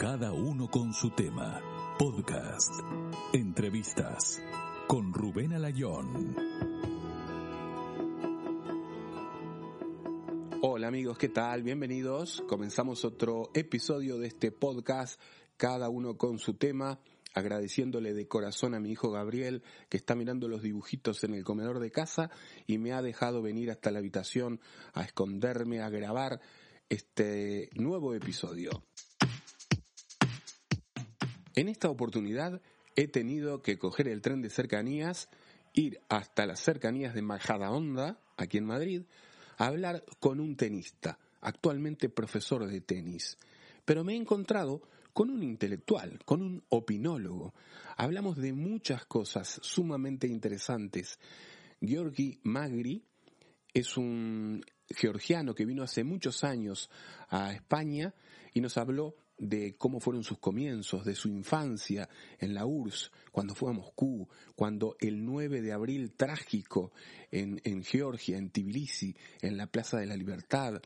Cada uno con su tema. Podcast. Entrevistas. Con Rubén Alayón. Hola amigos, ¿qué tal? Bienvenidos. Comenzamos otro episodio de este podcast, cada uno con su tema, agradeciéndole de corazón a mi hijo Gabriel, que está mirando los dibujitos en el comedor de casa y me ha dejado venir hasta la habitación a esconderme, a grabar este nuevo episodio. En esta oportunidad he tenido que coger el tren de cercanías, ir hasta las cercanías de Majadahonda, aquí en Madrid, a hablar con un tenista, actualmente profesor de tenis. Pero me he encontrado con un intelectual, con un opinólogo. Hablamos de muchas cosas sumamente interesantes. Georgi Magri es un georgiano que vino hace muchos años a España y nos habló de cómo fueron sus comienzos, de su infancia en la URSS, cuando fue a Moscú, cuando el 9 de abril trágico en, en Georgia, en Tbilisi, en la Plaza de la Libertad.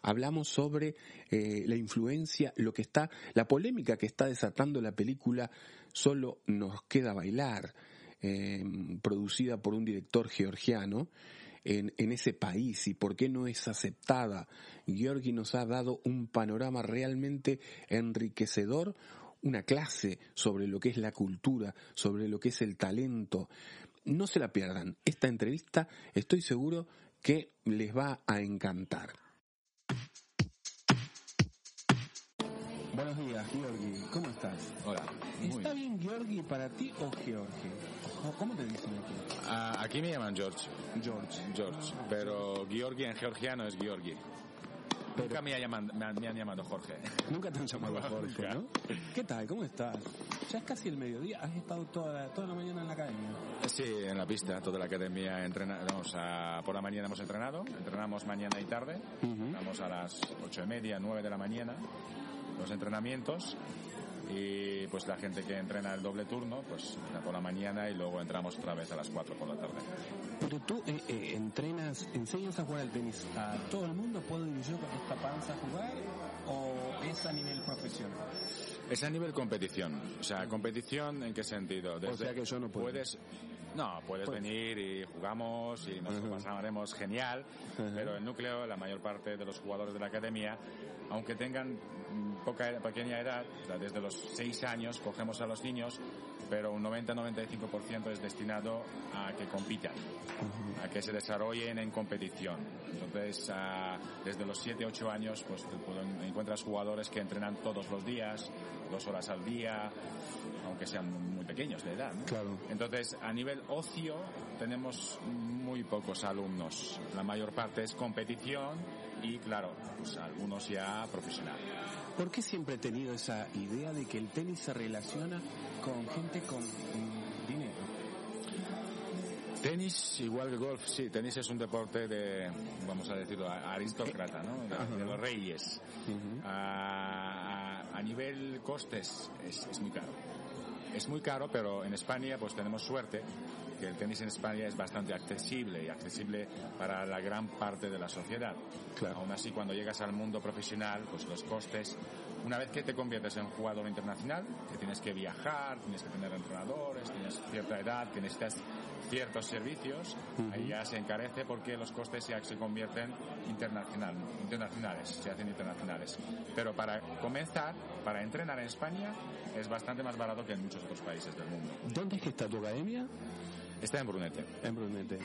Hablamos sobre eh, la influencia, lo que está, la polémica que está desatando la película Solo nos queda bailar, eh, producida por un director georgiano, en, en, ese país y por qué no es aceptada. Georgi nos ha dado un panorama realmente enriquecedor, una clase sobre lo que es la cultura, sobre lo que es el talento. No se la pierdan. Esta entrevista estoy seguro que les va a encantar. Buenos días, Georgi. ¿Cómo estás? Hola. ¿Está bien Georgi para ti o Georgi? ¿Cómo te dicen aquí? Ah, aquí me llaman George. George. George. Pero Georgi en georgiano es Georgi. Nunca me, llaman, me, han, me han llamado Jorge. Nunca te han llamado Jorge. ¿no? ¿Qué tal? ¿Cómo estás? Ya es casi el mediodía. ¿Has estado toda la, toda la mañana en la academia? Sí, en la pista, toda la academia entrena, vamos a, por la mañana hemos entrenado, entrenamos mañana y tarde, Ujú. vamos a las ocho y media, nueve de la mañana, los entrenamientos y pues la gente que entrena el doble turno, pues entra por la mañana y luego entramos otra vez a las cuatro por la tarde. Pero tú eh, eh, entrenas, enseñas a jugar al tenis a todo el mundo. ¿Puedo ir con esta panza a jugar? ¿O es a nivel profesional? Es a nivel competición. O sea, competición en qué sentido? sea que yo no puedo. Puedes, no, puedes Puedes. venir y jugamos y nos lo pasaremos genial, pero el núcleo, la mayor parte de los jugadores de la academia, aunque tengan poca, pequeña edad, o sea, desde los 6 años cogemos a los niños, pero un 90-95% es destinado a que compitan, a que se desarrollen en competición. Entonces, ah, desde los 7-8 años, pues encuentras jugadores que entrenan todos los días, dos horas al día, aunque sean muy pequeños de edad. ¿no? Claro. Entonces, a nivel ocio, tenemos muy pocos alumnos. La mayor parte es competición y, claro, pues algunos ya profesional. ¿Por qué siempre he tenido esa idea de que el tenis se relaciona con gente con dinero? Tenis, igual que golf, sí, tenis es un deporte de, vamos a decirlo, aristócrata, ¿no? De, los reyes. A- a nivel costes es, es muy caro. Es muy caro, pero en España pues tenemos suerte que el tenis en España es bastante accesible y accesible para la gran parte de la sociedad. Claro. Aún así, cuando llegas al mundo profesional, pues los costes, una vez que te conviertes en jugador internacional, que tienes que viajar, tienes que tener entrenadores, tienes cierta edad, que necesitas ciertos servicios, Ujú. ahí ya se encarece porque los costes ya se convierten internacional, internacionales, se hacen internacionales. Pero para comenzar, para entrenar en España, es bastante más barato que en muchos otros países del mundo. ¿Dónde es que está tu academia? Está en Brunete. En Brunete.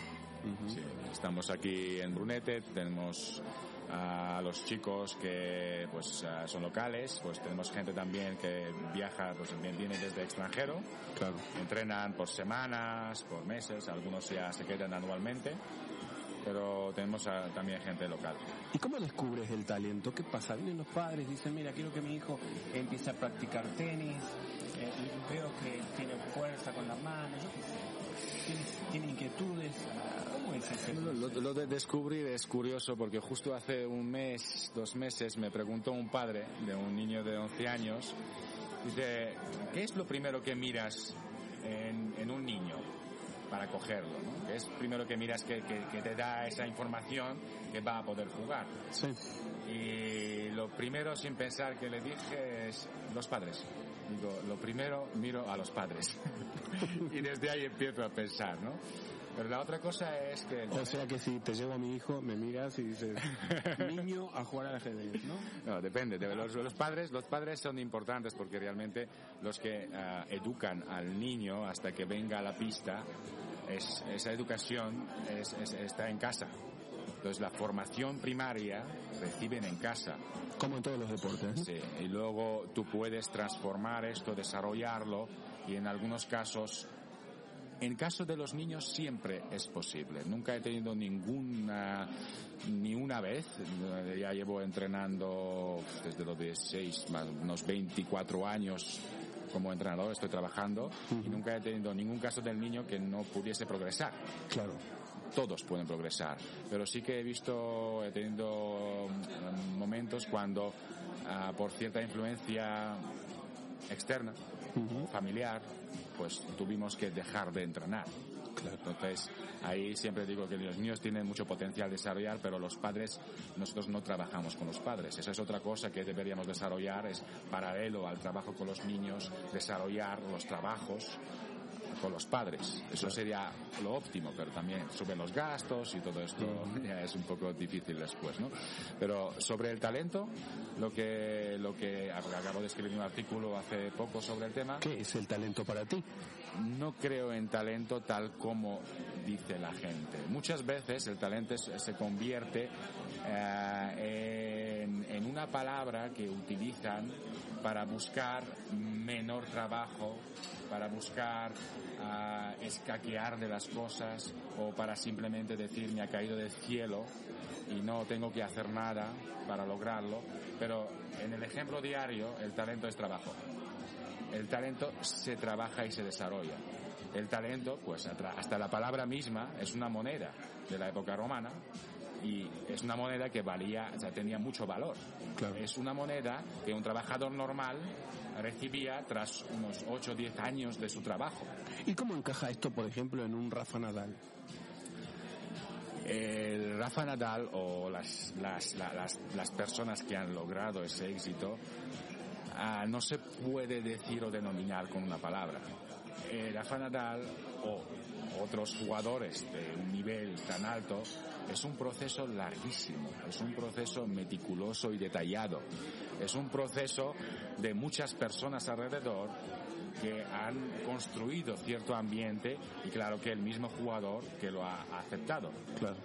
Sí, estamos aquí en Brunete, tenemos a los chicos que pues son locales, pues tenemos gente también que viaja, pues bien viene desde extranjero, Claro. entrenan por semanas, por meses, algunos ya se quedan anualmente, pero tenemos también gente local. ¿Y cómo descubres el talento? ¿Qué pasa? Vienen los padres, dicen, mira, quiero que mi hijo empiece a practicar tenis, eh, veo que tiene fuerza con las manos, yo qué sé, tiene, inquietudes. ¿Cómo es ese Lo, lo- de descubrir es curioso porque justo hace un mes, dos meses, me preguntó un padre de un niño de 11 años, dice, ¿qué es lo primero que miras en, en un niño para cogerlo? ¿no? ¿Qué es primero que miras que, que- que te da esa información que va a poder jugar? Sí. Y lo primero sin pensar que le dije es los padres. Digo, lo primero miro a los padres. y desde ahí empiezo a pensar, ¿no? Pero la otra cosa es que... O sea que si te llevo a mi hijo, me miras y dices, niño a jugar al ajedrez, ¿no? No, depende. De los, los, padres, los padres son importantes porque realmente los que uh, educan al niño hasta que venga a la pista, es, esa educación es, es, está en casa. Entonces la formación primaria reciben en casa. Como en todos los deportes. Sí, y luego tú puedes transformar esto, desarrollarlo y en algunos casos en caso de los niños siempre es posible. Nunca he tenido ninguna, ni una vez, ya llevo entrenando desde los 16, más unos 24 años como entrenador, estoy trabajando y nunca he tenido ningún caso del niño que no pudiese progresar. Claro. Todos pueden progresar, pero sí que he visto, he tenido momentos cuando uh, por cierta influencia externa, uh -huh. familiar, pues tuvimos que dejar de entrenar. Claro. Entonces, ahí siempre digo que los niños tienen mucho potencial de desarrollar, pero los padres, nosotros no trabajamos con los padres. Esa es otra cosa que deberíamos desarrollar, es paralelo al trabajo con los niños, desarrollar los trabajos con los padres. Eso sería lo óptimo, pero también suben los gastos y todo esto ya es un poco difícil después, ¿no? Pero sobre el talento, lo que, lo que acabo de escribir un artículo hace poco sobre el tema. ¿Qué es el talento para ti? No creo en talento tal como dice la gente. Muchas veces el talento se convierte eh, en, en una palabra que utilizan para buscar menor trabajo, para buscar uh, escaquear de las cosas o para simplemente decir me ha caído del cielo y no tengo que hacer nada para lograrlo. Pero en el ejemplo diario el talento es trabajo. El talento se trabaja y se desarrolla. El talento, pues hasta la palabra misma es una moneda de la época romana y es una moneda que valía, o sea, tenía mucho valor. Claro. Es una moneda que un trabajador normal recibía tras unos 8 o 10 años de su trabajo. ¿Y cómo encaja esto, por ejemplo, en un Rafa Nadal? El Rafa Nadal o las, las, las, las personas que han logrado ese éxito uh, no se puede decir o denominar con una palabra. El Rafa Nadal o otros jugadores de un nivel tan alto es un proceso larguísimo, es un proceso meticuloso y detallado, es un proceso de muchas personas alrededor que han construido cierto ambiente y claro que el mismo jugador que lo ha aceptado. Claro.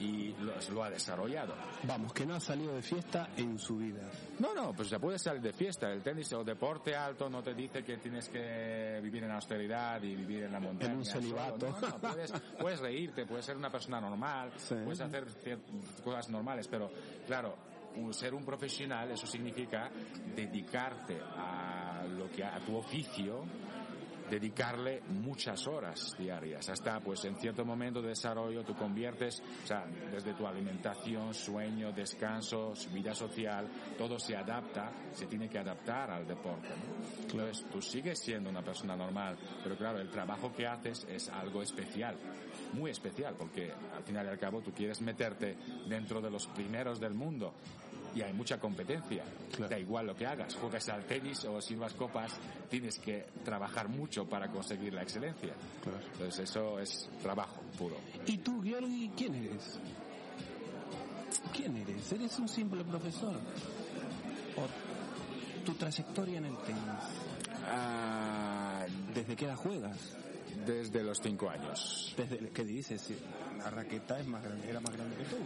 Y lo, lo, ha desarrollado. Vamos, que no ha salido de fiesta en su vida. No, no, pues se puede salir de fiesta. El tenis o deporte alto no te dice que tienes que vivir en austeridad y vivir en la montaña. En un celibato. No, no, puedes, puedes reírte, puedes ser una persona normal, Sí. puedes hacer cosas normales, pero claro, ser un profesional, eso significa dedicarte a lo que a tu oficio, dedicarle muchas horas diarias. Hasta pues en cierto momento de desarrollo tú conviertes, o sea, desde tu alimentación, sueño, descanso, vida social, todo se adapta, se tiene que adaptar al deporte. Entonces tú sigues siendo una persona normal, pero claro, el trabajo que haces es algo especial, muy especial, porque al final y al cabo tú quieres meterte dentro de los primeros del mundo y hay mucha competencia. Claro. Da igual lo que hagas, juegas al tenis o sirvas copas, tienes que trabajar mucho para conseguir la excelencia. Claro. Entonces eso es trabajo puro. ¿Y tú, Georgi, quién eres? ¿Quién eres? ¿Eres un simple profesor? ¿O tu trayectoria en el tenis? Ah, ¿Desde qué edad juegas? desde los cinco años. Desde, ¿Qué dices? La raqueta es más grande, era más grande que tú.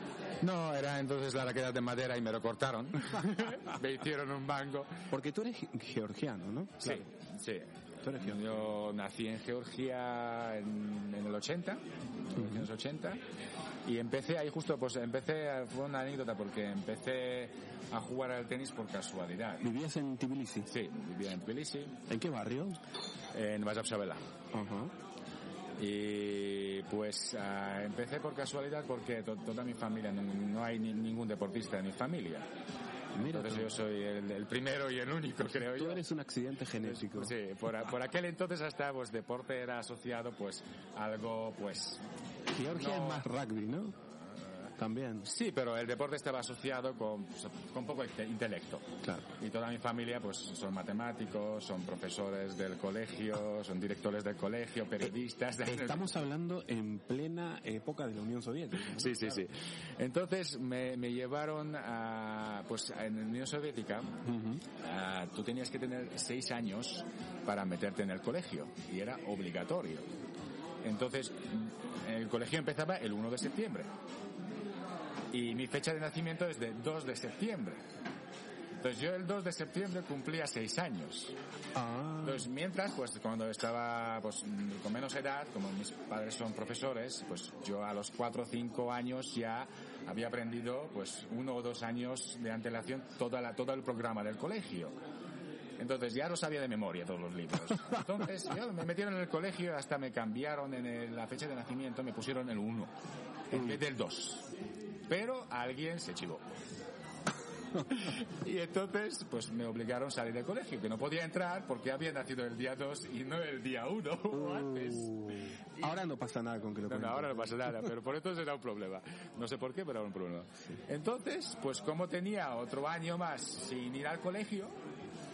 No, era entonces la raqueta de madera y me lo cortaron. me hicieron un mango. Porque tú eres georgiano, ¿no? Sí, Claro. sí. Tú eres georgiano. Yo nací en Georgia en, en el 80, en los 80, y empecé ahí justo, pues empecé, fue una anécdota porque empecé a jugar al tenis por casualidad. ¿Vivías en Tbilisi? Sí, vivía en Tbilisi, ¿En qué barrio? en Vajapshavela. Ajá. Y pues ah, empecé por casualidad porque to- toda mi familia, no, no hay ni- ningún deportista en mi familia. Mira, Entonces tú, yo soy el, el primero y el único, creo tú yo. eres un accidente genético. Sí, por, por aquel entonces hasta pues deporte era asociado pues algo pues Georgia No. es más rugby, ¿no? También. Sí, pero el deporte estaba asociado con, pues, con poco inte- intelecto. Claro. Y toda mi familia pues son matemáticos, son profesores del colegio, son directores del colegio, periodistas. Estamos hablando en plena época de la Unión Soviética. ¿no? Sí, sí, sí. Entonces me, me llevaron a, pues en la Unión Soviética, tú tenías que tener seis años para meterte en el colegio y era obligatorio. Entonces el colegio empezaba el 1 de septiembre y mi fecha de nacimiento es de 2 de septiembre. Entonces yo el 2 de septiembre cumplía seis años. Ah, Entonces, mientras, pues cuando estaba pues, con menos edad, como mis padres son profesores, pues yo a los cuatro o cinco años ya había aprendido pues uno o dos años de antelación toda la, todo el programa del colegio. Entonces ya lo sabía de memoria todos los libros. Entonces ya me metieron en el colegio, hasta me cambiaron en el- la fecha de nacimiento, me pusieron el 1 en vez del 2. Pero alguien se chivó. Y entonces, pues me obligaron a salir del colegio, que no podía entrar porque había nacido el día 2 y no el día 1 o antes. Uh, ahora no pasa nada con que lo No, no, ahora no pasa nada, pero por esto será un problema. No sé por qué, pero era un problema. Entonces, pues como tenía otro año más sin ir al colegio,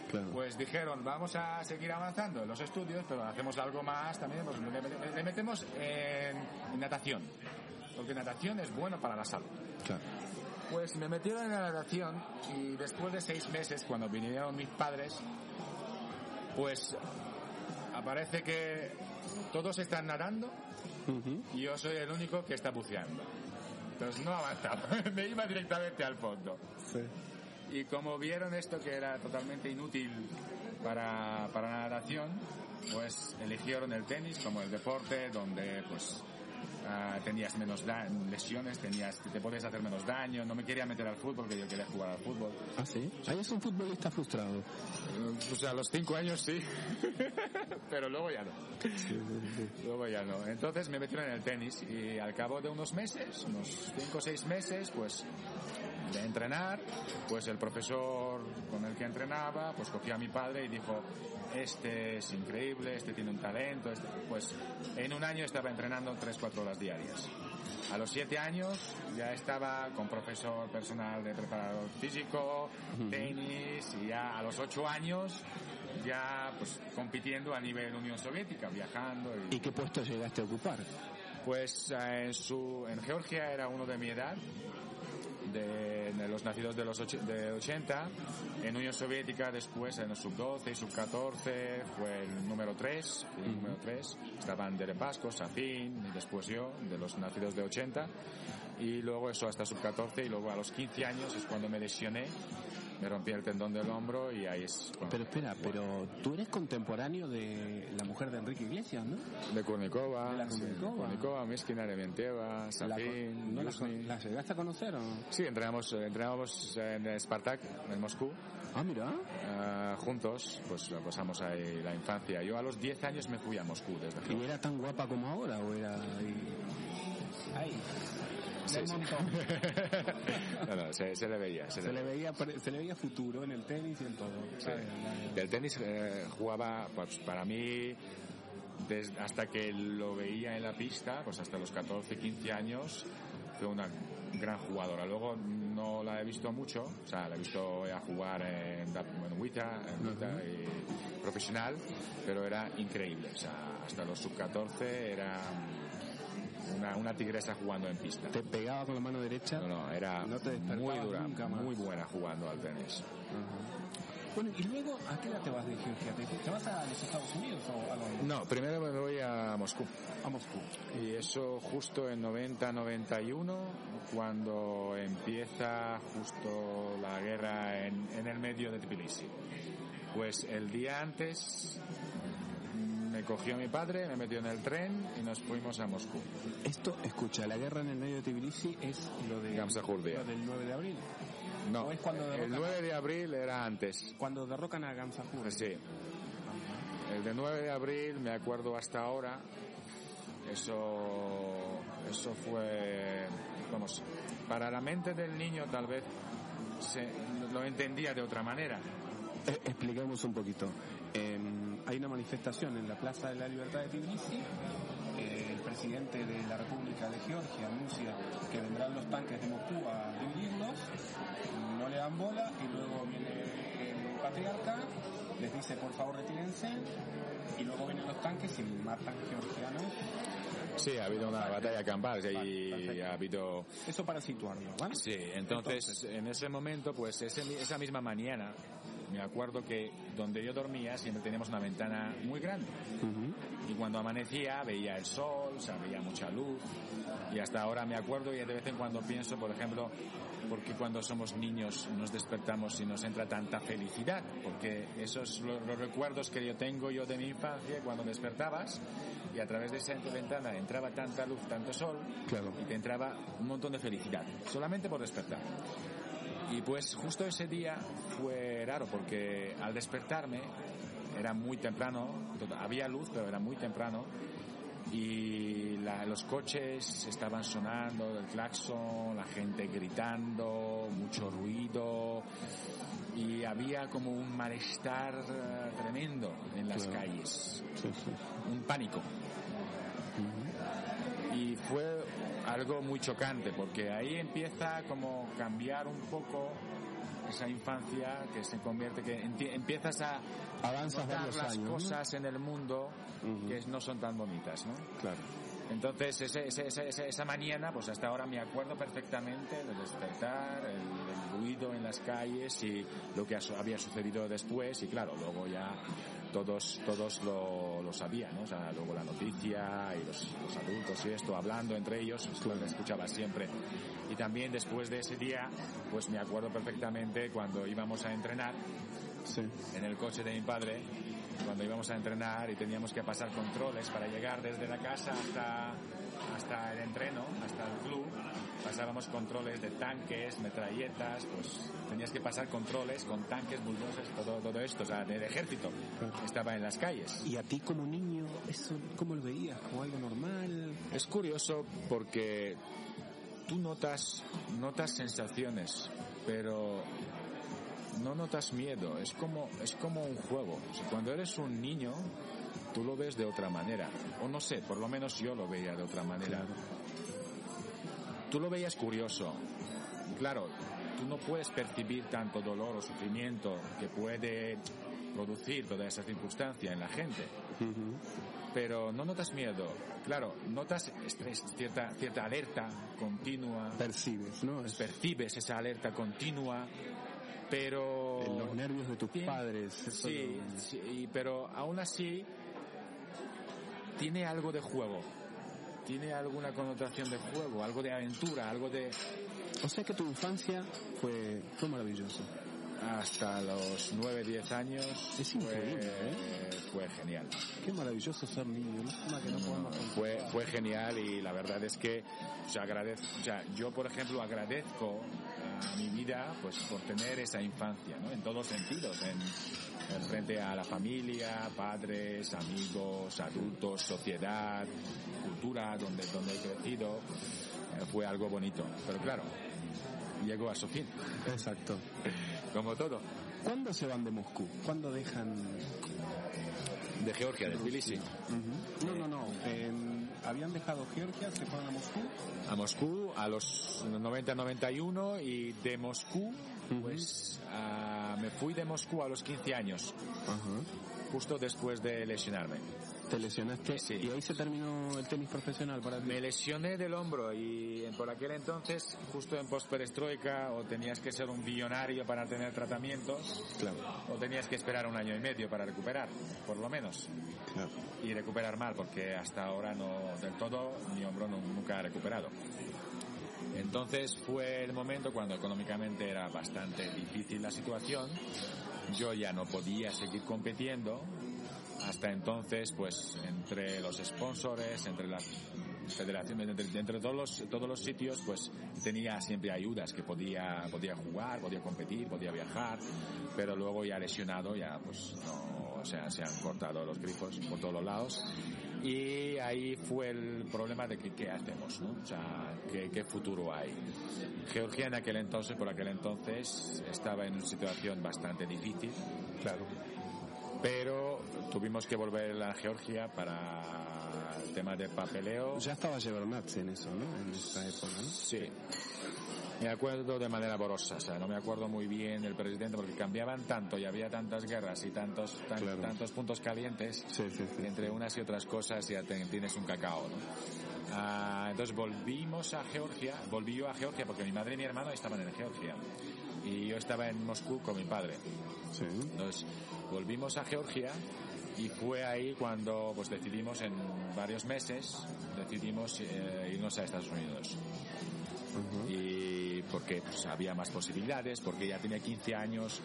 Claro. pues dijeron, vamos a seguir avanzando en los estudios, pero hacemos algo más también, pues le metemos en, en natación, porque natación es bueno para la salud. claro. Pues me metieron en la natación y después de seis meses, cuando vinieron mis padres, pues aparece que todos están nadando Ujú. y yo soy el único que está buceando. Entonces no avanzaba, me iba directamente al fondo. Sí. Y como vieron esto que era totalmente inútil para, para la natación, pues eligieron el tenis como el deporte donde pues tenías menos da- lesiones, tenías, te podías hacer menos daño. No me quería meter al fútbol porque yo quería jugar al fútbol. ¿Ah, sí? Ahí es un futbolista frustrado. O sea, a los cinco años sí, pero luego ya no. Luego ya no. Entonces me metieron en el tenis y al cabo de unos meses, unos cinco o seis meses, pues de entrenar, pues el profesor con el que entrenaba, pues cogió a mi padre y dijo, este es increíble, este tiene un talento, este-". pues en un año estaba entrenando tres, cuatro horas diarias. A los siete años ya estaba con profesor personal de preparador físico, tenis, y ya a los ocho años ya pues compitiendo a nivel Unión Soviética, viajando. Y, ¿Y qué puesto llegaste a ocupar? pues eh, en, su, en Georgia era uno de mi edad, de, de los nacidos de los och- de 80. En Unión Soviética después en el sub-12 y sub-14 fue el número 3, el número 3. Estaban Deripasko, Safin y después yo, de los nacidos de 80. Y luego eso hasta sub-14 y luego a los 15 años es cuando me lesioné. Me rompí el tendón del hombro y ahí es. Pero espera, pero tú eres contemporáneo de la mujer de Enrique Iglesias, ¿no? De Kurnikova, De la Kurnikova. Kurnikova, Miskina, Revienteva, La, Safin, ¿no la, Yuzny. la llegaste a conocer o no? Sí, entrenamos, eh, entrenábamos en Spartak, en Moscú, Ah, mira. eh, juntos, pues la pasamos ahí la infancia. Yo a los 10 años me fui a Moscú desde ¿Y era tan guapa como ahora o era ahí? Ahí. Sí, Del sí. montón. no, no, se, se le veía. Se, Se le le veía, se le veía futuro en el tenis y en todo. Sí. Del tenis eh, jugaba, pues para mí, hasta que lo veía en la pista, pues hasta los 14, 15 años, fue una gran jugadora. Luego no la he visto mucho, o sea, la he visto a jugar en, en Wita, en Wita y profesional, pero era increíble. O sea, hasta los sub-14 era una, una tigresa jugando en pista. Te pegaba con la mano derecha. No, no, era No te despertabas muy dura, nunca más. muy buena jugando al tenis. Bueno, y luego, ¿a qué edad te vas de Georgia? ¿Te, vas a los Estados Unidos o a dónde? No, primero me voy a Moscú. A Moscú. Y eso justo en 90-91, cuando empieza justo la guerra en, en el medio de Tbilisi. Pues el día antes me cogió mi padre, me metió en el tren y nos fuimos a Moscú. Esto, escucha, la guerra en el medio de Tbilisi es lo de lo del 9 de abril. No, ¿O es cuando el derrocan? 9 de abril era antes. Cuando derrocan a Gamsajur. Sí. El de 9 de abril, me acuerdo hasta ahora, eso, eso fue, vamos, para la mente del niño tal vez se, lo entendía de otra manera. Eh, expliquemos un poquito. Eh, hay una manifestación en la Plaza de la Libertad de Tbilisi. Eh, el presidente de la República de Georgia anuncia que vendrán los tanques de Moscú a dividirlos, no le dan bola y luego viene el patriarca, les dice por favor retírense y luego vienen los tanques y matan georgianos. Sí, ha habido una batalla campal y ha habido... Eso para situarlo, ¿vale? Sí, entonces, en ese momento, pues ese- esa misma mañana, me acuerdo que donde yo dormía siempre teníamos una ventana muy grande. Y cuando amanecía veía el sol, o sea, veía mucha luz. Y hasta ahora me acuerdo y de vez en cuando pienso, por ejemplo, porque cuando somos niños nos despertamos y nos entra tanta felicidad. Porque esos lo- los recuerdos que yo tengo yo de mi infancia, cuando despertabas y a través de esa ventana entraba tanta luz, tanto sol, Claro. y te entraba un montón de felicidad, solamente por despertar. Y pues justo ese día fue raro porque al despertarme era muy temprano, había luz pero era muy temprano y la- los coches estaban sonando, el claxon, la gente gritando, mucho ruido y había como un malestar eh, tremendo en las Claro. calles, Sí, sí. un pánico algo muy chocante porque ahí empieza como cambiar un poco esa infancia que se convierte que empiezas a varios las cosas en el mundo que no son tan bonitas ¿no? Claro. Entonces ese- ese- ese- esa mañana pues hasta ahora me acuerdo perfectamente del despertar el, el ruido en las calles y lo que había sucedido después y claro luego ya todos todos lo, lo sabían ¿no? o sea luego la noticia y los, los adultos y esto hablando entre ellos esto lo escuchaba siempre y también después de ese día pues me acuerdo perfectamente cuando íbamos a entrenar Sí. en el coche de mi padre cuando íbamos a entrenar y teníamos que pasar controles para llegar desde la casa hasta hasta el entreno, hasta el club, pasábamos controles de tanques, metralletas, pues tenías que pasar controles con tanques, bulldozers, todo, todo esto, o sea, del ejército. Estaba en las calles. Y a ti como niño, eso ¿cómo lo veías? ¿Como algo normal? Es curioso porque tú notas, notas sensaciones, pero no notas miedo. Es como, es como un juego. O sea, cuando eres un niño, tú lo ves de otra manera. O no sé, por lo menos yo lo veía de otra manera. Tú lo veías curioso. Claro, tú no puedes percibir tanto dolor o sufrimiento que puede producir toda esa circunstancia en la gente pero no notas miedo. Claro, notas estrés, cierta, cierta alerta continua, Percibes, ¿no? Es percibes esa alerta continua, pero... en los nervios de tus Tiene- padres. Sí, lo- sí, y- pero aún así tiene algo de juego, tiene alguna connotación de juego, algo de aventura, algo de... O sea que tu infancia fue, fue maravillosa. Hasta los 9, 10 años Es fue, increíble, ¿eh? fue genial. Qué maravilloso ser niño. Que no fue, fue genial y la verdad es que o sea, agradezco, o sea, yo por ejemplo agradezco mi vida pues por tener esa infancia, ¿no? En todos sentidos, en, en frente a la familia, padres, amigos, adultos, sociedad, cultura donde, donde he crecido, eh, fue algo bonito. Pero claro, llegó a su fin, Exacto. como todo. ¿Cuándo se van de Moscú? ¿Cuándo dejan...? De Georgia, de Tbilisi. Ujú. No, no, no. En- habían dejado Georgia, se fueron a Moscú. a Moscú a los 90-91 y de Moscú, pues ah, me fui de Moscú a los 15 años, Ajá. Justo después de lesionarme. Te lesionaste Sí. y ahí se terminó el tenis profesional para ti. Me lesioné del hombro y por aquel entonces, justo en postperestroika, o tenías que ser un billonario para tener tratamientos, Claro, o tenías que esperar un año y medio para recuperar, por lo menos. claro. y recuperar mal porque hasta ahora no del todo mi hombro no- nunca ha recuperado. Entonces fue el momento cuando económicamente era bastante difícil la situación. Yo ya no podía seguir compitiendo. Hasta entonces, pues entre los sponsors, entre las federaciones, entre, entre todos los todos los sitios, pues tenía siempre ayudas que podía podía jugar, podía competir, podía viajar, pero luego ya lesionado ya pues no, o sea, se han cortado los grifos por todos los lados y ahí fue el problema de que qué hacemos, ¿no? O sea, qué, qué futuro hay. Georgia en aquel entonces, por aquel entonces, estaba en una situación bastante difícil, Claro. pero tuvimos que volver a Georgia para el tema de papeleo. Ya estaba Shevardnadze en eso, ¿no? En esa época, ¿no? Sí. Me acuerdo de manera borrosa, o sea, no me acuerdo muy bien el presidente porque cambiaban tanto y había tantas guerras y tantos tan- Claro. tantos puntos calientes Sí, sí, sí. entre unas y otras cosas ya te- tienes un cacao, ¿no? Ah, entonces volvimos a Georgia, volví yo a Georgia porque mi madre y mi hermano estaban en Georgia y yo estaba en Moscú con mi padre. Entonces volvimos a Georgia y fue ahí cuando pues decidimos en varios meses decidimos eh, irnos a Estados Unidos y porque pues, había más posibilidades porque ya tenía 15 años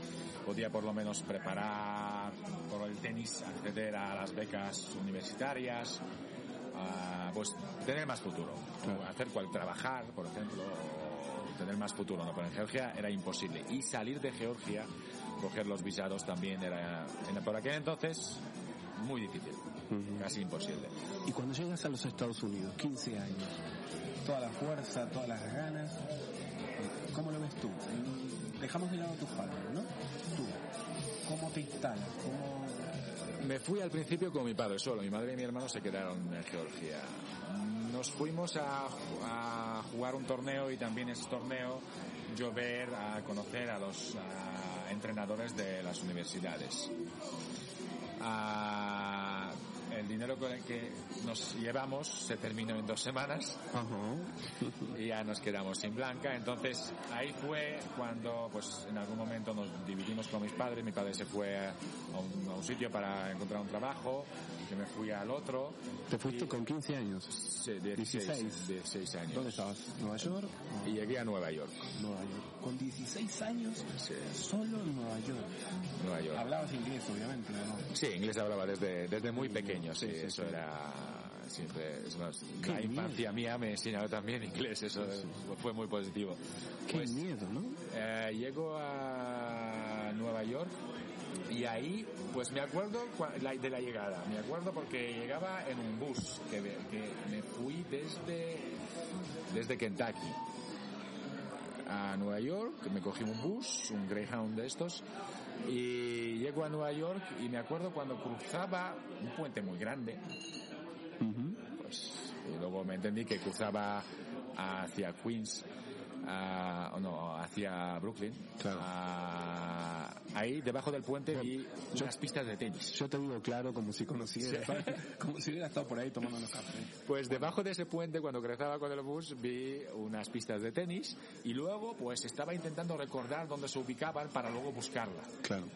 podía por lo menos preparar por el tenis acceder a las becas universitarias a, pues tener más futuro. Claro. hacer cual trabajar por ejemplo tener más futuro no pero en Georgia era imposible. Y salir de Georgia coger los visados también era en- por aquel entonces muy difícil. Casi imposible. Y cuando llegas a los Estados Unidos, 15 años, toda la fuerza, todas las ganas, ¿cómo lo ves tú? Dejamos de lado a tus padres, ¿no? Tú, ¿cómo te instalas? ¿Cómo... Me fui al principio con mi padre solo, mi madre y mi hermano se quedaron en Georgia. Nos fuimos a, a jugar un torneo y también ese torneo yo ver, a conocer a los a entrenadores de las universidades. Ah, el dinero con el que nos llevamos se terminó en dos semanas Ajá. y ya nos quedamos sin blanca. Entonces ahí fue cuando, pues en algún momento nos dividimos con mis padres. Mi padre se fue a un, a un sitio para encontrar un trabajo, yo me fui al otro. ¿Te fuiste Y- con 15 años? Sí, 16, 16. 16 años. ¿Dónde estabas? ¿Nueva York? Y llegué a Nueva York. Nueva York. Con 16 años, Sí, solo en Nueva York. Nueva York. Hablabas inglés, obviamente, ¿no? Sí, inglés hablaba desde, desde muy pequeño, sí, Sí, sí, eso sí. era siempre, es más, la infancia mía me enseñaba también inglés, eso fue muy positivo. Qué Pues, miedo, ¿no? Eh, llego a Nueva York y ahí, pues me acuerdo de la llegada. Me acuerdo porque llegaba en un bus que, me- que me fui desde, desde Kentucky a Nueva York. Me cogí un bus, un Greyhound de estos, y llego a Nueva York y me acuerdo cuando cruzaba un puente muy grande. Pues, y luego me entendí que cruzaba hacia Queens, ah, o no, hacia Brooklyn. Claro. Ah, ahí debajo del puente vi unas pistas de tenis. Yo te digo claro como si conociera, como si hubiera estado por ahí tomando unos cafés. Pues debajo de ese puente, cuando cruzaba con el bus, vi unas pistas de tenis y luego pues estaba intentando recordar dónde se ubicaban para luego buscarla. Claro.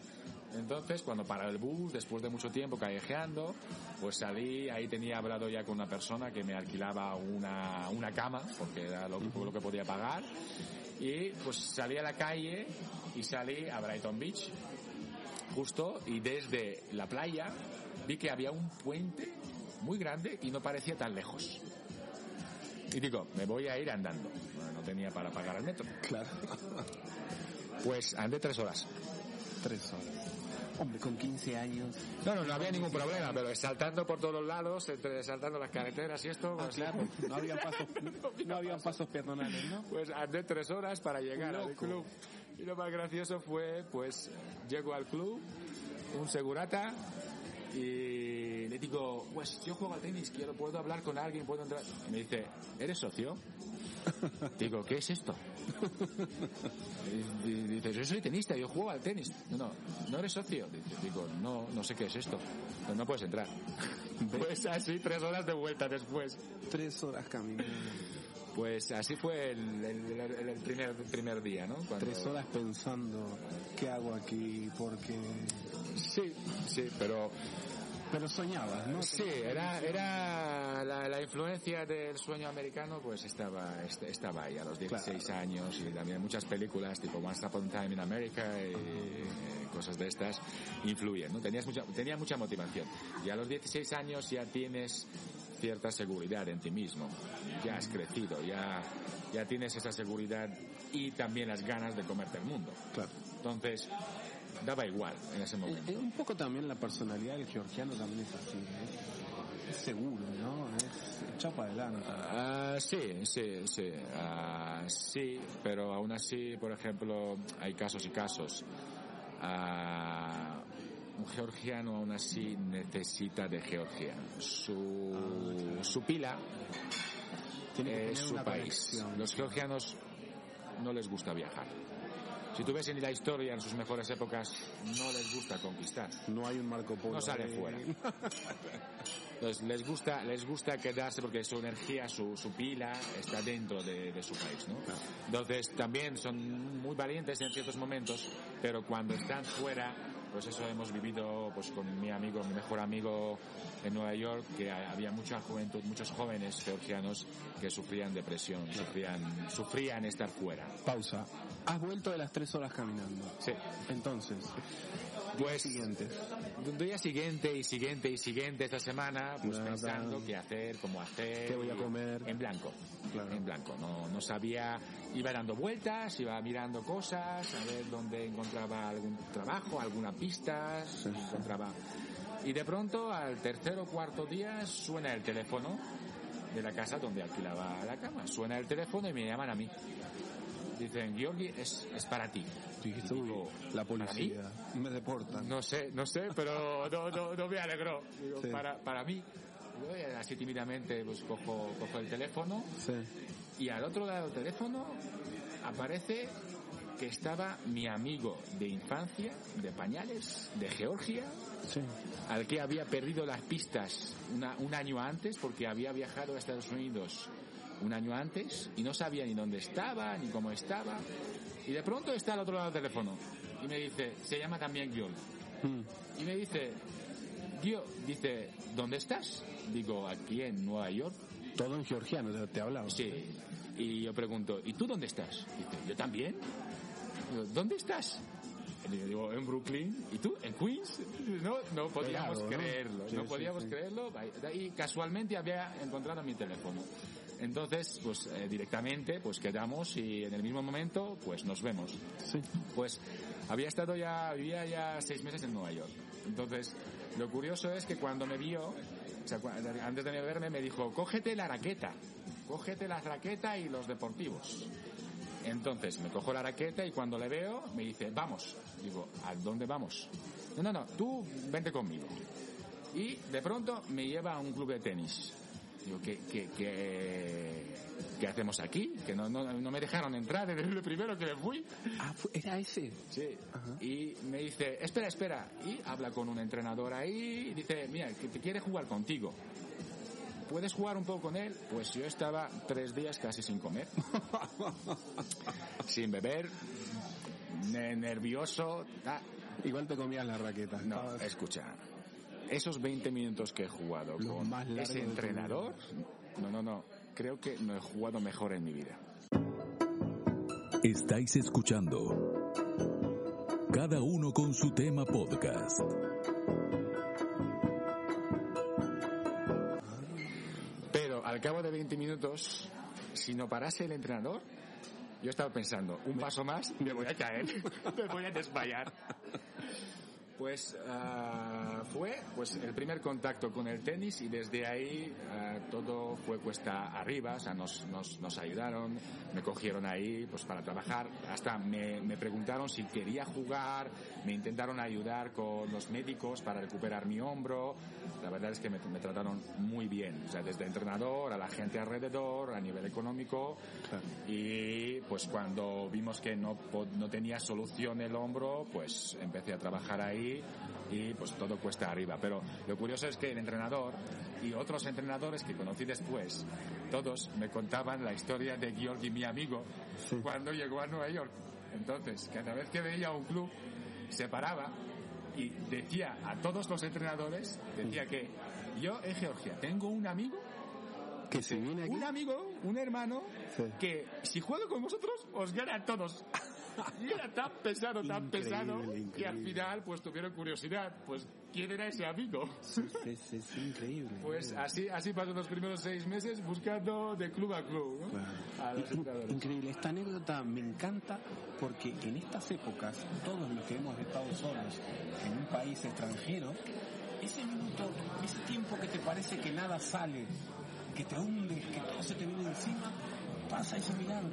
Entonces, cuando para el bus, después de mucho tiempo callejeando, pues salí, ahí tenía hablado ya con una persona que me alquilaba una, una cama, porque era lo, lo que podía pagar, y pues salí a la calle y salí a Brighton Beach, justo, y desde la playa vi que había un puente muy grande y no parecía tan lejos. Y digo, me voy a ir andando. Bueno, no tenía para pagar el metro. Claro. Pues andé tres horas. Tres horas. Hombre, con 15 años. No, no, no había ningún problema, pero saltando por todos los lados, entre saltando las carreteras y esto, Ah, pues, claro. No había pasos, no había pasos peatonales, ¿no? pues andé tres horas para llegar al club. Y lo más gracioso fue, pues, llego al club, un segurata, y le digo, pues yo juego al tenis, quiero, puedo hablar con alguien, puedo entrar. Y me dice, ¿eres socio? Digo, ¿qué es esto? Y- y Dice, yo soy tenista, yo juego al tenis. No, no, no eres socio. Digo, no, no sé qué es esto. No, no puedes entrar. Pues así, tres horas de vuelta después. Tres horas caminando. Pues así fue el, el- el- el primer, primer día, ¿no? Cuando- Tres horas pensando, ¿qué hago aquí? Porque... Sí, sí, pero Pero soñabas, ¿no? sí, era, era la, la influencia del sueño americano, pues estaba, est- estaba ahí a los 16 años y también muchas películas tipo Once Upon a Time in America y eh, cosas de estas influyen, ¿no? Tenías mucha, tenía mucha motivación. Y a los 16 años ya tienes cierta seguridad en ti mismo. Ya has crecido, ya, ya tienes esa seguridad y también las ganas de comerte el mundo. Claro. Entonces, daba igual en ese Eh, momento. eh, un poco también la personalidad del georgiano también es así, ¿eh? Es seguro, ¿no? Es echado para adelante. Ah, sí, sí, sí, Ah, sí, pero aún así, por ejemplo, hay casos y casos. Ah, un georgiano aún así necesita de Georgia. Su, su pila Tiene que es su país. conexión. Los georgianos no les gusta viajar. Si tú ves en la historia, en sus mejores épocas, no les gusta conquistar. No hay un Marco Polo. No sale fuera. Entonces, les gusta, les gusta quedarse porque su energía, su, su pila está dentro de, de su país, ¿no? Entonces, también son muy valientes en ciertos momentos, pero cuando están fuera, pues eso hemos vivido pues con mi amigo, mi mejor amigo en Nueva York, que había mucha juventud, muchos jóvenes georgianos que sufrían depresión, sufrían, sufrían estar fuera. Pausa. Has vuelto de las tres horas caminando. Sí. Entonces, Pues, siguientes. día siguiente y siguiente y siguiente esta semana, pues Nada. pensando qué hacer, cómo hacer. ¿Qué voy a comer? En blanco. Claro. En blanco. No, no sabía, iba dando vueltas, iba mirando cosas, a ver dónde encontraba algún trabajo, alguna pista, si encontraba. Y de pronto, al tercer o cuarto día, suena el teléfono de la casa donde alquilaba la cama. Suena el teléfono y me llaman a mí. Dicen, Georgi, es, es para ti. Dijiste, digo, la policía. Me deportan. No sé, no sé, pero no, no, no me alegró. Digo, Sí. para, para mí, eh, así tímidamente pues cojo, cojo el teléfono Sí. Y al otro lado del teléfono aparece que estaba mi amigo de infancia, de pañales, de Georgia, Sí. al que había perdido las pistas una- un año antes porque había viajado a Estados Unidos un año antes y no sabía ni dónde estaba ni cómo estaba y de pronto está al otro lado del teléfono y me dice, se llama también Giol Mm. y me dice, Gio, dice, ¿dónde estás? Digo, aquí en Nueva York. Todo en georgiano, te, te hablaba. Sí. Y yo pregunto, ¿y tú dónde estás? Dice, yo también. Digo, ¿dónde estás? Y yo digo, en Brooklyn. ¿Y tú? ¿En Queens? No, no podíamos ¿no? creerlo. Sí, no sí, podíamos sí. creerlo. Y casualmente había encontrado mi teléfono. Entonces, pues eh, directamente, pues quedamos y en el mismo momento, pues nos vemos. Sí. Pues había estado ya, vivía ya seis meses en Nueva York. Entonces, lo curioso es que cuando me vio, antes de verme, me dijo, cógete la raqueta, cógete la raqueta y los deportivos. Entonces, me cojo la raqueta y cuando le veo, me dice, vamos. Digo, ¿a dónde vamos? No, no, no, tú vente conmigo. Y de pronto me lleva a un club de tenis. Digo, ¿qué, qué, qué, qué hacemos aquí? Que no, no, no me dejaron entrar desde el primero que me fui. Ah, era ese. Sí. Y me dice, espera, espera. Y habla con un entrenador ahí y dice, mira, que te quiere jugar contigo. ¿Puedes jugar un poco con él? Pues yo estaba tres días casi sin comer. sin beber. ne- nervioso. Igual te comías la raqueta. No, escucha. Esos 20 minutos que he jugado con más ese entrenador, no, no, no. Creo que no he jugado mejor en mi vida. Estáis escuchando Cada uno con su tema podcast. Pero al cabo de 20 minutos, si no parase el entrenador, yo estaba pensando, un paso más, me voy a caer, me voy a desmayar. Pues ah, fue pues el primer contacto con el tenis y desde ahí ah, todo fue cuesta arriba, o sea, nos, nos, nos ayudaron, me cogieron ahí pues para trabajar, hasta me, me preguntaron si quería jugar, me intentaron ayudar con los médicos para recuperar mi hombro, la verdad es que me, me trataron muy bien, o sea, desde entrenador a la gente alrededor, a nivel económico, Claro. y pues cuando vimos que no, no tenía solución el hombro, pues empecé a trabajar ahí y pues todo cuesta arriba. Pero lo curioso es que el entrenador y otros entrenadores que conocí después, todos me contaban la historia de Georgi, mi amigo, cuando llegó a Nueva York. Entonces, cada vez que veía un club, se paraba y decía a todos los entrenadores, decía que yo en Georgia tengo un amigo Que se viene aquí. un amigo, un hermano, Sí. que si juego con vosotros os gana a todos. Y era tan pesado, tan Increíble, pesado, que al increíble. final pues tuvieron curiosidad, pues ¿quién era ese amigo? Es, es increíble. Pues así, así pasó los primeros seis meses buscando de club a club, ¿no? A los In- entrenadores. Increíble, esta anécdota me encanta porque en estas épocas, todos los que hemos estado solos en un país extranjero, ese minuto, ese tiempo que te parece que nada sale, que te hunde, que todo se te viene encima, pasa ese milagro.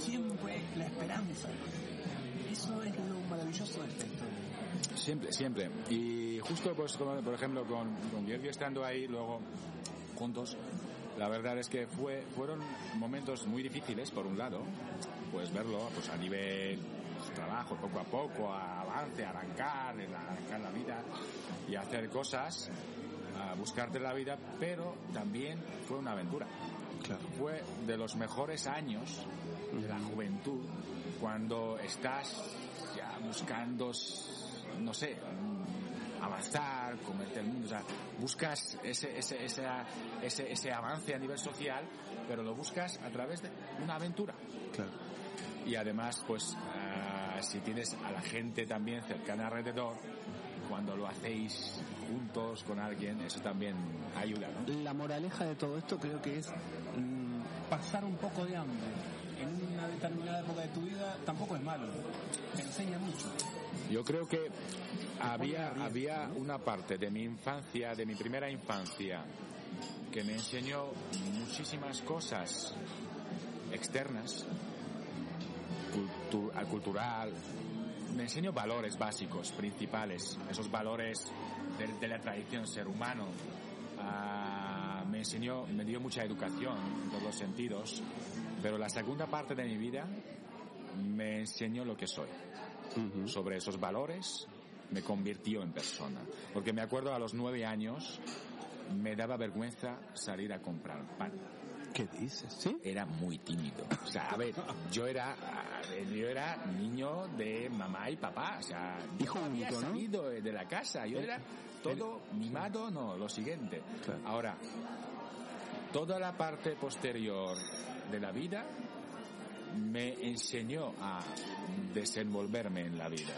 Siempre la esperanza. Eso es lo maravilloso de esta historia. Siempre, siempre. Y justo, pues, como, por ejemplo, con, con Georgie estando ahí, luego juntos, la verdad es que fue, fueron momentos muy difíciles, por un lado, pues verlo pues a nivel pues, trabajo, poco a poco, a avance, arrancar, arrancar la vida y hacer cosas, a buscarte la vida, pero también fue una aventura. Claro. Fue de los mejores años de la juventud cuando estás ya buscando, no sé, avanzar, comerte el mundo, o sea, buscas ese, ese, esa- ese, ese avance a nivel social, pero lo buscas a través de una aventura. Claro. Y además, pues, ah, si tienes a la gente también cercana alrededor, cuando lo hacéis juntos con alguien, eso también ayuda, ¿no? La moraleja de todo esto creo que es mm, pasar un poco de hambre una determinada época de tu vida tampoco es malo. Te enseña mucho. Yo creo que había, había una parte de mi infancia, de mi primera infancia, que me enseñó muchísimas cosas externas, cultu- al cultural, me enseñó valores básicos, principales, esos valores de, de la tradición ser humano. Ah, me enseñó, me dio mucha educación en todos los sentidos, pero la segunda parte de mi vida me enseñó lo que soy Ujú. sobre esos valores me convirtió en persona. Porque me acuerdo a los nueve años me daba vergüenza salir a comprar pan. ¿Qué dices? ¿Sí? Era muy tímido. O sea, a ver, yo era, yo era niño de mamá y papá. O sea, Hijo no había único, ¿no? salido de la casa. Yo era todo mimado, no, lo siguiente. Claro. Ahora, toda la parte posterior de la vida me enseñó a desenvolverme en la vida.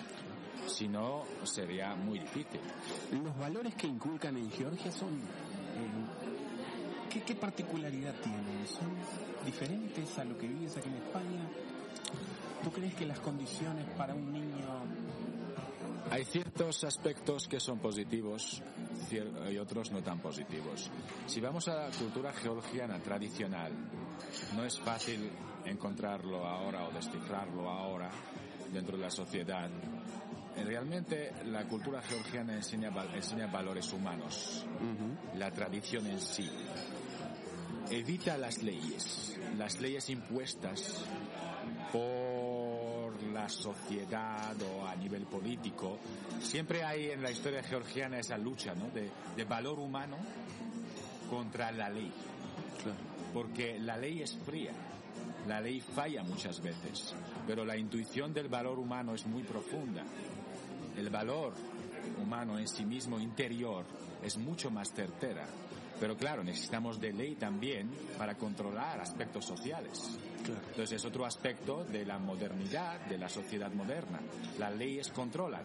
Si no, sería muy difícil. Los valores que inculcan en Georgia son... eh, ¿Qué, qué particularidad tienen? ¿Son diferentes a lo que vives aquí en España? ¿Tú crees que las condiciones para un niño Hay ciertos aspectos que son positivos y otros no tan positivos. Si vamos a la cultura georgiana tradicional, no es fácil encontrarlo ahora o descifrarlo ahora dentro de la sociedad. Eh, Realmente la cultura georgiana enseña, enseña valores humanos, la tradición en sí. Evita las leyes, las leyes impuestas por la sociedad o a nivel político. Siempre hay en la historia georgiana esa lucha ¿no? de, de valor humano contra la ley. Porque la ley es fría, la ley falla muchas veces, pero la intuición del valor humano es muy profunda. El valor humano en sí mismo interior es mucho más certera. Pero claro, necesitamos de ley también para controlar aspectos sociales. Claro. Entonces es otro aspecto de la modernidad, de la sociedad moderna. Las leyes controlan.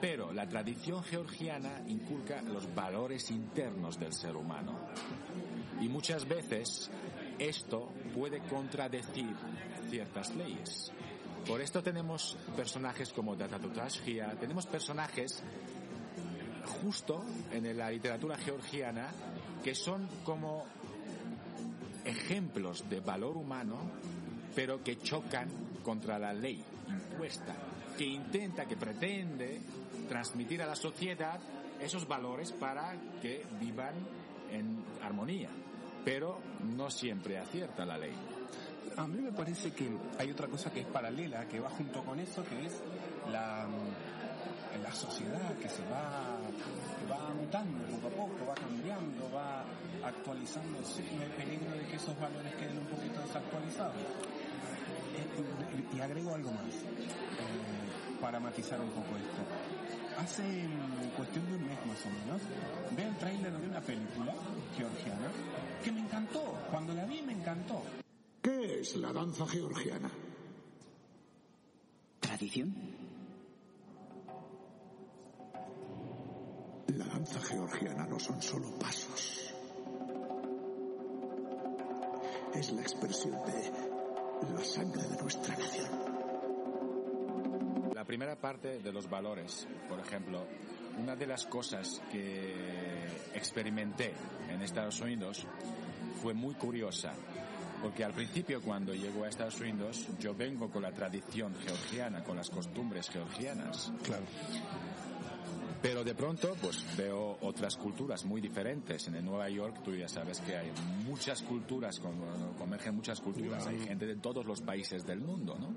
Pero la tradición georgiana inculca los valores internos del ser humano. Y muchas veces esto puede contradecir ciertas leyes. Por esto tenemos personajes como Datatutashkia, tenemos personajes justo en la literatura georgiana que son como ejemplos de valor humano, pero que chocan contra la ley impuesta, que intenta, que pretende transmitir a la sociedad esos valores para que vivan en armonía, pero no siempre acierta la ley. A mí me parece que hay otra cosa que es paralela, que va junto con eso, que es la, la sociedad que se va, va mutando poco a poco, va cambiando, va actualizándose y hay peligro de que esos valores queden un poquito desactualizados. Eh, y, y agrego algo más, eh, para matizar un poco esto. Hace mm, cuestión de un mes más o menos, veo el tráiler de una película georgiana que me encantó. Cuando la vi me encantó. ¿Qué es la danza georgiana? ¿Tradición? La danza georgiana no son solo pasos. Es la expresión de la sangre de nuestra nación. Primera parte de los valores, por ejemplo, una de las cosas que experimenté en Estados Unidos fue muy curiosa, porque al principio cuando llego a Estados Unidos yo vengo con la tradición georgiana, con las costumbres georgianas, Claro. Pero de pronto, pues veo otras culturas muy diferentes. En Nueva York, tú ya sabes que hay muchas culturas, convergen muchas culturas. Hay gente de todos los países del mundo, ¿no?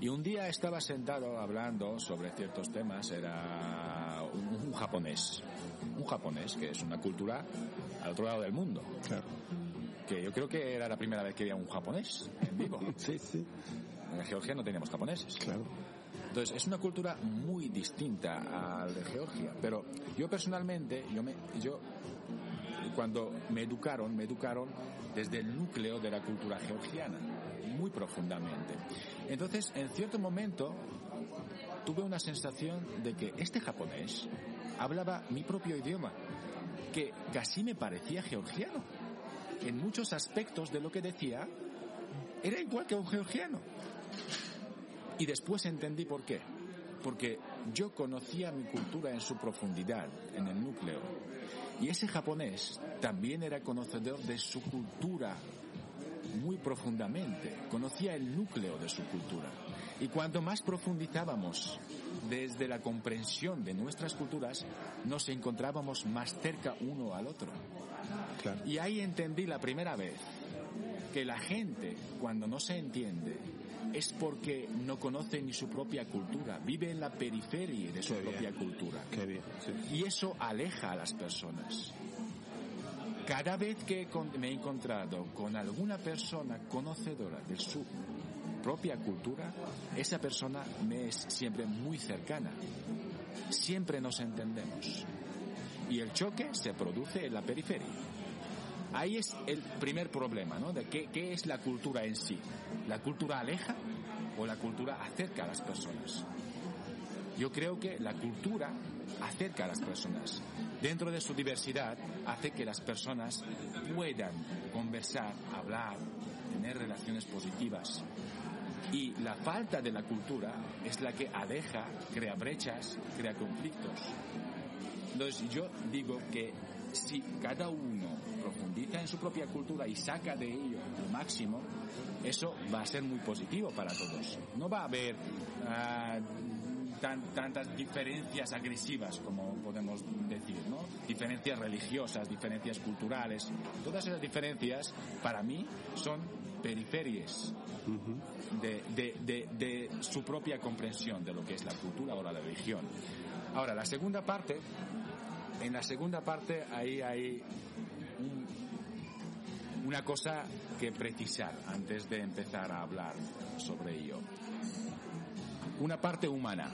Y un día estaba sentado hablando sobre ciertos temas, era un, japonés. Un japonés, que es una cultura al otro lado del mundo. Claro. Que yo creo que era la primera vez que había un japonés en vivo. sí, sí. En Georgia no teníamos japoneses. Claro. Entonces, es una cultura muy distinta al de Georgia. Pero yo personalmente, yo, me, yo cuando me educaron, me educaron desde el núcleo de la cultura georgiana, muy profundamente. Entonces, en cierto momento, tuve una sensación de que este japonés hablaba mi propio idioma, que casi me parecía georgiano. En muchos aspectos de lo que decía, era igual que un georgiano. Y después entendí por qué. Porque yo conocía mi cultura en su profundidad, en el núcleo. Y ese japonés también era conocedor de su cultura muy profundamente, conocía el núcleo de su cultura. Y cuanto más profundizábamos desde la comprensión de nuestras culturas, nos encontrábamos más cerca uno al otro. Y ahí entendí la primera vez que la gente, cuando no se entiende, es porque no conoce ni su propia cultura, vive en la periferia de su propia cultura. Y eso aleja a las personas. Cada vez que me he encontrado con alguna persona conocedora de su propia cultura, esa persona me es siempre muy cercana. Siempre nos entendemos. Y el choque se produce en la periferia. Ahí es el primer problema, ¿no? De qué, qué es la cultura en sí. ¿La cultura aleja o la cultura acerca a las personas? Yo creo que la cultura acerca a las personas. Dentro de su diversidad hace que las personas puedan conversar, hablar, tener relaciones positivas. Y la falta de la cultura es la que aleja, crea brechas, crea conflictos. Entonces yo digo que si cada uno profundiza en su propia cultura y saca de ello lo máximo, eso va a ser muy positivo para todos. No va a haber ah, tantas diferencias agresivas como podemos decir, ¿no? Diferencias religiosas, diferencias culturales. Todas esas diferencias, para mí, son periferias de, de su propia comprensión de lo que es la cultura o la religión. Ahora, la segunda parte en la segunda parte ahí hay una cosa que precisar antes de empezar a hablar sobre ello. Una parte humana,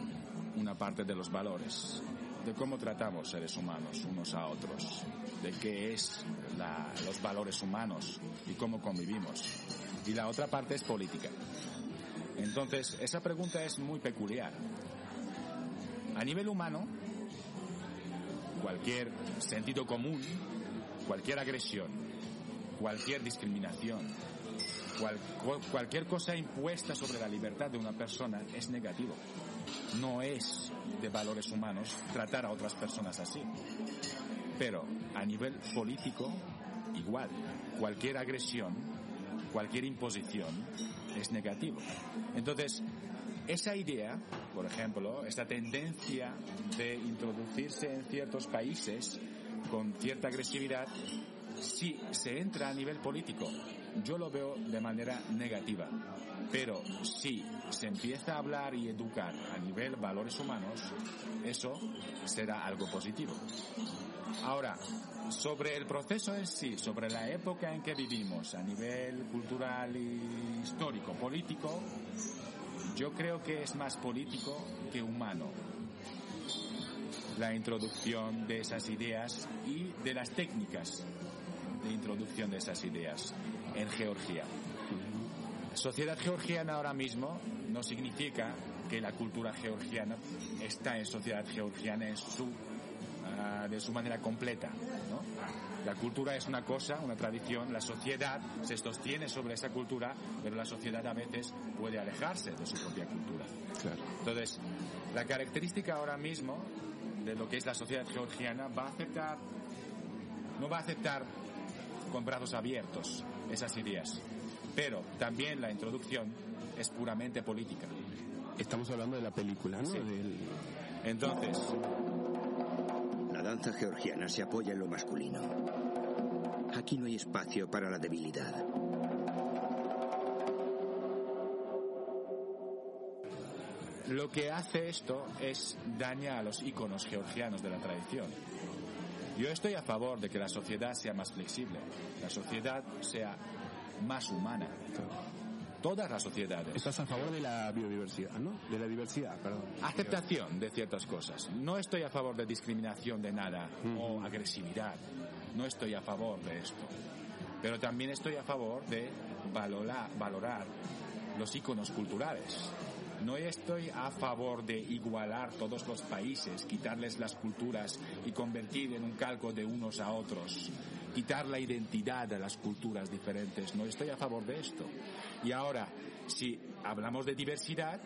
una parte de los valores, de cómo tratamos seres humanos unos a otros, de qué es los valores humanos y cómo convivimos. Y la otra parte es política. Entonces, esa pregunta es muy peculiar. A nivel humano, cualquier sentido común, cualquier agresión, cualquier discriminación, cualquier cosa impuesta sobre la libertad de una persona es negativo. No es de valores humanos tratar a otras personas así. Pero a nivel político, igual, cualquier agresión, cualquier imposición es negativo. Entonces, esa idea, por ejemplo, esta tendencia de introducirse en ciertos países con cierta agresividad, si se entra a nivel político, yo lo veo de manera negativa. Pero si se empieza a hablar y educar a nivel valores humanos, eso será algo positivo. Ahora, sobre el proceso en sí, sobre la época en que vivimos a nivel cultural y histórico, político, yo creo que es más político que humano la introducción de esas ideas y de las técnicas de introducción de esas ideas en Georgia. Sociedad georgiana ahora mismo no significa que la cultura georgiana está en sociedad georgiana en su, ah, de su manera completa. ¿no? La cultura es una cosa, una tradición, la sociedad se sostiene sobre esa cultura, pero la sociedad a veces puede alejarse de su propia cultura. Entonces, la característica ahora mismo de lo que es la sociedad georgiana va a aceptar, no va a aceptar con brazos abiertos esas ideas, pero también la introducción es puramente política. Estamos hablando de la película, ¿no? Entonces, esperanza georgiana se apoya en lo masculino. Aquí no hay espacio para la debilidad. Lo que hace esto es daña a los íconos georgianos de la tradición. Yo estoy a favor de que la sociedad sea más flexible, la sociedad sea más humana. Todas las sociedades. Estás a favor de la biodiversidad, ¿no? De la diversidad, perdón. Aceptación de ciertas cosas. No estoy a favor de discriminación de nada o agresividad. No estoy a favor de esto. Pero también estoy a favor de valorar, valorar los íconos culturales. No estoy a favor de igualar todos los países, quitarles las culturas y convertir en un calco de unos a otros, quitar la identidad de las culturas diferentes. No estoy a favor de esto. Y ahora, si hablamos de diversidad,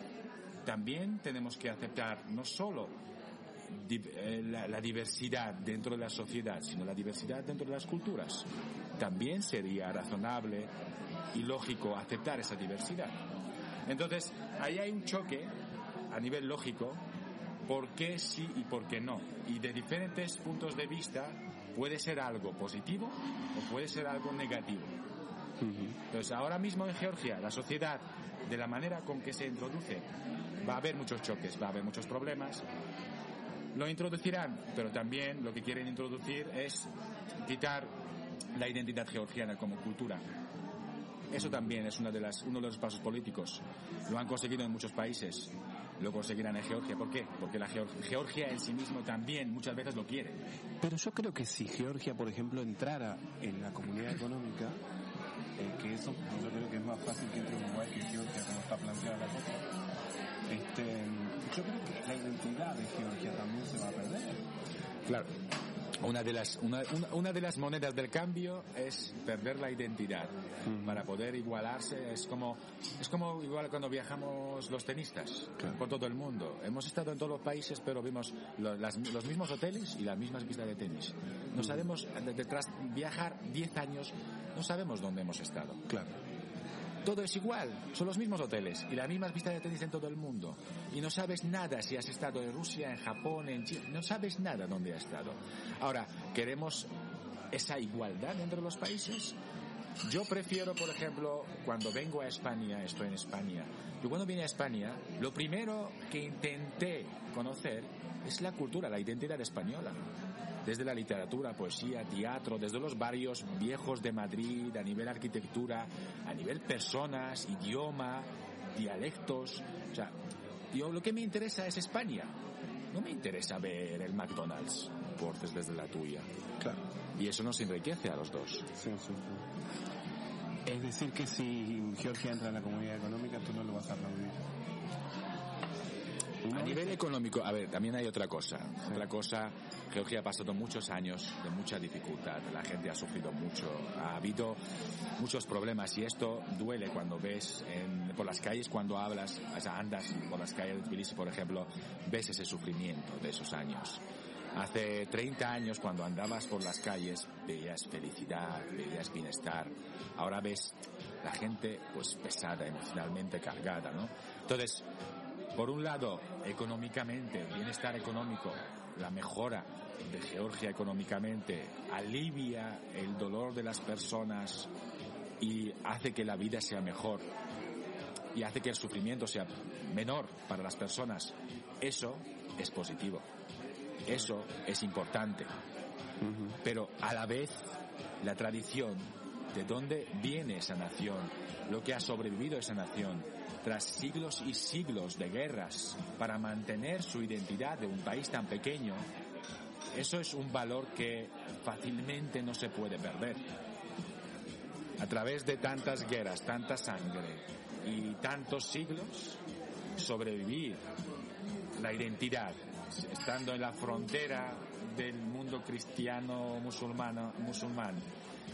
también tenemos que aceptar no solo eh, la, la, diversidad dentro de la sociedad, sino la diversidad dentro de las culturas. También sería razonable y lógico aceptar esa diversidad. Entonces, ahí hay un choque a nivel lógico, por qué sí y por qué no. Y de diferentes puntos de vista puede ser algo positivo o puede ser algo negativo. Entonces, ahora mismo en Georgia, la sociedad, de la manera con que se introduce, va a haber muchos choques, va a haber muchos problemas. Lo introducirán, pero también lo que quieren introducir es quitar la identidad georgiana como cultura. Eso también es una de las, uno de los pasos políticos. Lo han conseguido en muchos países. Lo conseguirán en Georgia. ¿Por qué? Porque la Georgia en sí mismo también muchas veces lo quiere. Pero yo creo que si Georgia, por ejemplo, entrara en la comunidad económica, eh, que eso yo creo que es más fácil que entre Uruguay que Georgia como está planteada la cosa. Este, yo creo que la identidad de Georgia también se va a perder. Claro. Una de las, una, una, de las monedas del cambio es perder la identidad. Para poder igualarse es como, es como igual cuando viajamos los tenistas por todo el mundo. Hemos estado en todos los países, pero vimos los, los mismos hoteles y las mismas pistas de tenis. No sabemos, detrás viajar 10 años, no sabemos dónde hemos estado. Claro todo es igual, son los mismos hoteles y las mismas pistas de tenis en todo el mundo. Y no sabes nada si has estado en Rusia, en Japón, en China, no sabes nada dónde has estado. Ahora, ¿queremos esa igualdad entre los países? Yo prefiero, por ejemplo, cuando vengo a España, estoy en España, yo cuando vine a España, lo primero que intenté conocer es la cultura, la identidad española desde la literatura, poesía, teatro, desde los barrios viejos de Madrid, a nivel arquitectura, a nivel personas, idioma, dialectos. O sea, yo lo que me interesa es España. No me interesa ver el McDonald's por desde la tuya. Claro. Y eso nos enriquece a los dos. Sí, sí, Es decir, que si Georgia entra en la comunidad económica, tú no lo vas a aplaudir. A nivel económico, a ver, también hay otra cosa. Otra cosa, Georgia ha pasado muchos años de mucha dificultad, la gente ha sufrido mucho, ha habido muchos problemas y esto duele cuando ves por las calles, cuando hablas, o sea, andas por las calles de Tbilisi, por ejemplo, ves ese sufrimiento de esos años. Hace 30 años, cuando andabas por las calles, veías felicidad, veías bienestar. Ahora ves la gente, pues, pesada, emocionalmente cargada, ¿no? Entonces, por un lado, económicamente, bienestar económico, la mejora de Georgia económicamente alivia el dolor de las personas y hace que la vida sea mejor y hace que el sufrimiento sea menor para las personas. Eso es positivo. Eso es importante. Pero a la vez, la tradición, de dónde viene esa nación, lo que ha sobrevivido esa nación, tras siglos y siglos de guerras para mantener su identidad de un país tan pequeño, eso es un valor que fácilmente no se puede perder. A través de tantas guerras, tanta sangre y tantos siglos, sobrevivir la identidad, estando en la frontera del mundo cristiano musulmano, musulmán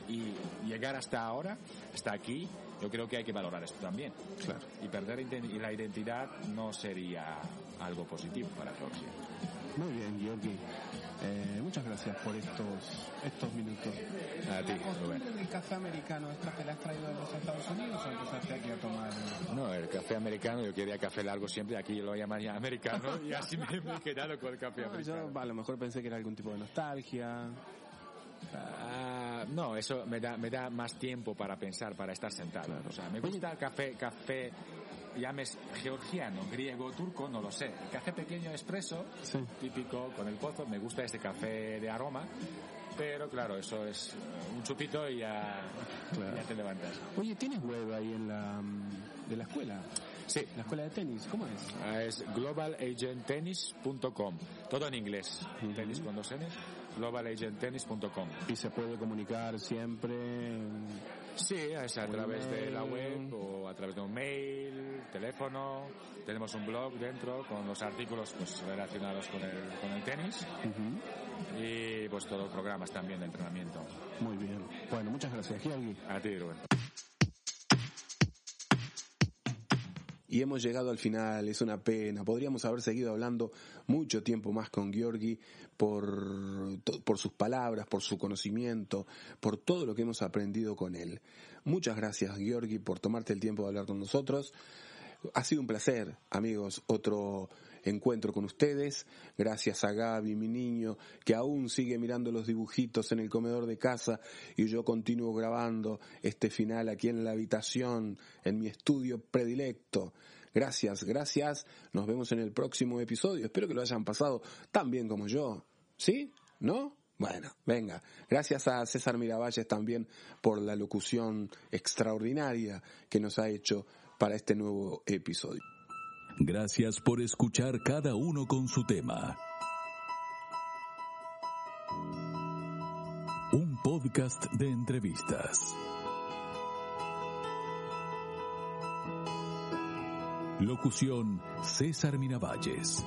y llegar hasta ahora, hasta aquí, yo creo que hay que valorar esto también. Claro. Y perder la identidad no sería algo positivo para Georgia. Muy bien, Georgi. Eh, muchas gracias por estos estos minutos. A ti, Rubén. ¿El café americano esta te la has traído de los Estados Unidos o empezaste aquí a tomar? No, el café americano, yo quería café largo siempre, aquí lo llamaría americano y así me, me he quedado con el café No, americano. yo a lo mejor pensé que era algún tipo de nostalgia. Ah, no, eso me da, me da más tiempo para pensar, para estar sentado. O sea, me gusta el café, café, llames georgiano, griego, turco, no lo sé. El café pequeño expreso, Sí. típico con el pozo, me gusta este café de aroma, pero claro, eso es eh, un chupito y ya, Claro. ya te levantas. Oye, ¿tienes web ahí en la de la escuela? Sí, La escuela de tenis, ¿cómo es? Ah, es globalagenttennis.com, todo en inglés, tenis con dos N's, globalagenttennis.com. Y se puede comunicar siempre. Sí, es a través de la web o a través de un mail, teléfono. Tenemos un blog dentro con los artículos pues, relacionados con el, con el tenis y pues todos programas también de entrenamiento. Muy bien. Bueno, muchas gracias. A ti, Rubén. Y hemos llegado al final, es una pena. Podríamos haber seguido hablando mucho tiempo más con Georgi por, por sus palabras, por su conocimiento, por todo lo que hemos aprendido con él. Muchas gracias, Georgi, por tomarte el tiempo de hablar con nosotros. Ha sido un placer, amigos, otro encuentro con ustedes. Gracias a Gaby, mi niño, que aún sigue mirando los dibujitos en el comedor de casa y yo continúo grabando este final aquí en la habitación, en mi estudio predilecto. Gracias, gracias. Nos vemos en el próximo episodio. Espero que lo hayan pasado tan bien como yo. ¿Sí? ¿No? Bueno, venga. Gracias a César Miravalles también por la locución extraordinaria que nos ha hecho para este nuevo episodio. Gracias por escuchar cada uno con su tema. Un podcast de entrevistas. Locución César Miravalles.